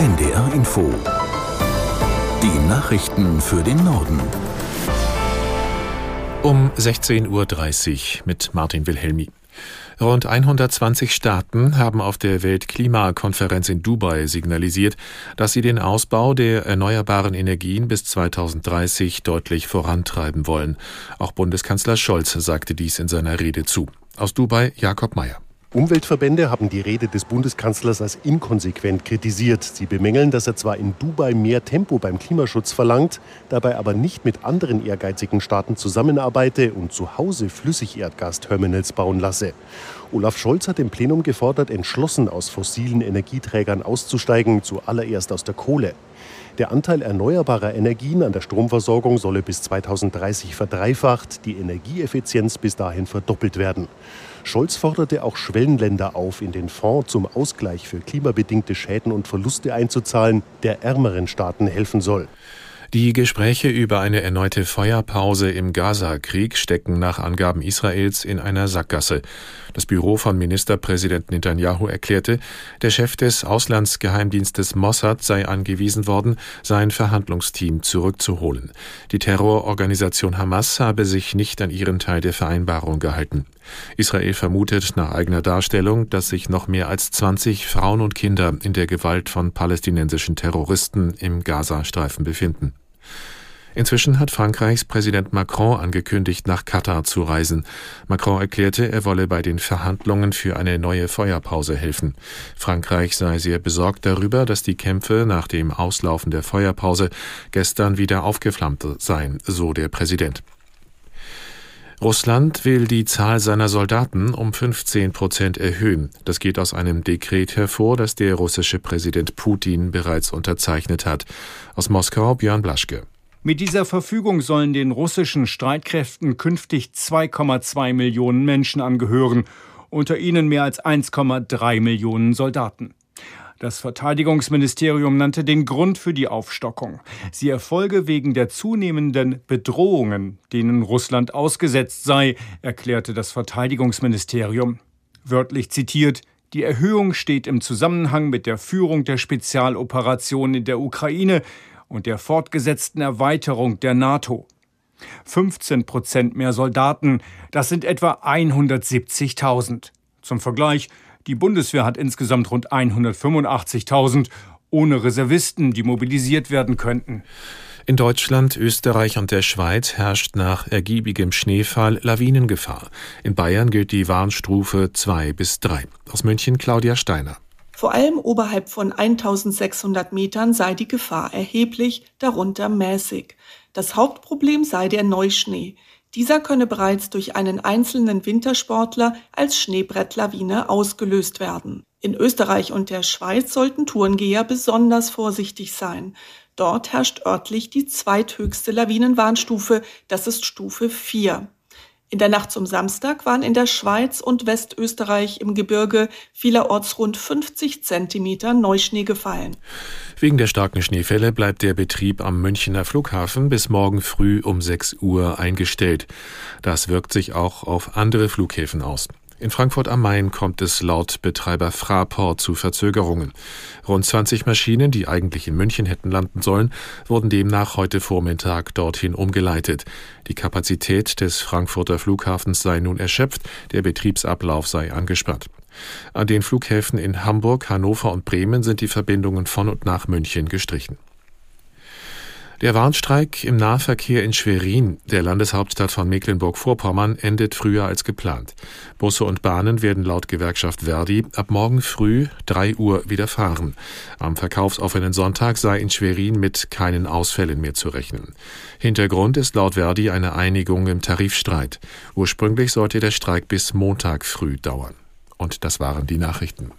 NDR Info. Die Nachrichten für den Norden. Um 16.30 Uhr mit Martin Wilhelmi. Rund 120 Staaten haben auf der Weltklimakonferenz in Dubai signalisiert, dass sie den Ausbau der erneuerbaren Energien bis 2030 deutlich vorantreiben wollen. Auch Bundeskanzler Scholz sagte dies in seiner Rede zu. Aus Dubai Jakob Mayer. Umweltverbände haben die Rede des Bundeskanzlers als inkonsequent kritisiert. Sie bemängeln, dass er zwar in Dubai mehr Tempo beim Klimaschutz verlangt, dabei aber nicht mit anderen ehrgeizigen Staaten zusammenarbeite und zu Hause Flüssigerdgasterminals bauen lasse. Olaf Scholz hat im Plenum gefordert, entschlossen aus fossilen Energieträgern auszusteigen, zuallererst aus der Kohle. Der Anteil erneuerbarer Energien an der Stromversorgung solle bis 2030 verdreifacht, die Energieeffizienz bis dahin verdoppelt werden. Scholz forderte auch Schwellenländer auf, in den Fonds zum Ausgleich für klimabedingte Schäden und Verluste einzuzahlen, der ärmeren Staaten helfen soll. Die Gespräche über eine erneute Feuerpause im Gaza-Krieg stecken nach Angaben Israels in einer Sackgasse. Das Büro von Ministerpräsident Netanyahu erklärte, der Chef des Auslandsgeheimdienstes Mossad sei angewiesen worden, sein Verhandlungsteam zurückzuholen. Die Terrororganisation Hamas habe sich nicht an ihren Teil der Vereinbarung gehalten. Israel vermutet nach eigener Darstellung, dass sich noch mehr als 20 Frauen und Kinder in der Gewalt von palästinensischen Terroristen im Gazastreifen befinden. Inzwischen hat Frankreichs Präsident Macron angekündigt, nach Katar zu reisen. Macron erklärte, er wolle bei den Verhandlungen für eine neue Feuerpause helfen. Frankreich sei sehr besorgt darüber, dass die Kämpfe nach dem Auslaufen der Feuerpause gestern wieder aufgeflammt seien, so der Präsident. Russland will die Zahl seiner Soldaten um 15 Prozent erhöhen. Das geht aus einem Dekret hervor, das der russische Präsident Putin bereits unterzeichnet hat. Aus Moskau Björn Blaschke. Mit dieser Verfügung sollen den russischen Streitkräften künftig 2,2 Millionen Menschen angehören, unter ihnen mehr als 1,3 Millionen Soldaten. Das Verteidigungsministerium nannte den Grund für die Aufstockung. Sie erfolge wegen der zunehmenden Bedrohungen, denen Russland ausgesetzt sei, erklärte das Verteidigungsministerium. Wörtlich zitiert, die Erhöhung steht im Zusammenhang mit der Führung der Spezialoperation in der Ukraine und der fortgesetzten Erweiterung der NATO. 15 Prozent mehr Soldaten, das sind etwa 170.000. Zum Vergleich, die Bundeswehr hat insgesamt rund 185.000 ohne Reservisten, die mobilisiert werden könnten. In Deutschland, Österreich und der Schweiz herrscht nach ergiebigem Schneefall Lawinengefahr. In Bayern gilt die Warnstufe 2 bis 3. Aus München Claudia Steiner. Vor allem oberhalb von 1600 Metern sei die Gefahr erheblich, darunter mäßig. Das Hauptproblem sei der Neuschnee. Dieser könne bereits durch einen einzelnen Wintersportler als Schneebrettlawine ausgelöst werden. In Österreich und der Schweiz sollten Tourengeher besonders vorsichtig sein. Dort herrscht örtlich die zweithöchste Lawinenwarnstufe, das ist Stufe 4. In der Nacht zum Samstag waren in der Schweiz und Westösterreich im Gebirge vielerorts rund 50 Zentimeter Neuschnee gefallen. Wegen der starken Schneefälle bleibt der Betrieb am Münchner Flughafen bis morgen früh um 6 Uhr eingestellt. Das wirkt sich auch auf andere Flughäfen aus. In Frankfurt am Main kommt es laut Betreiber Fraport zu Verzögerungen. Rund 20 Maschinen, die eigentlich in München hätten landen sollen, wurden demnach heute Vormittag dorthin umgeleitet. Die Kapazität des Frankfurter Flughafens sei nun erschöpft, der Betriebsablauf sei angespannt. An den Flughäfen in Hamburg, Hannover und Bremen sind die Verbindungen von und nach München gestrichen. Der Warnstreik im Nahverkehr in Schwerin, der Landeshauptstadt von Mecklenburg-Vorpommern, endet früher als geplant. Busse und Bahnen werden laut Gewerkschaft Verdi ab morgen früh 3 Uhr wieder fahren. Am verkaufsoffenen Sonntag sei in Schwerin mit keinen Ausfällen mehr zu rechnen. Hintergrund ist laut Verdi eine Einigung im Tarifstreit. Ursprünglich sollte der Streik bis Montag früh dauern. Und das waren die Nachrichten.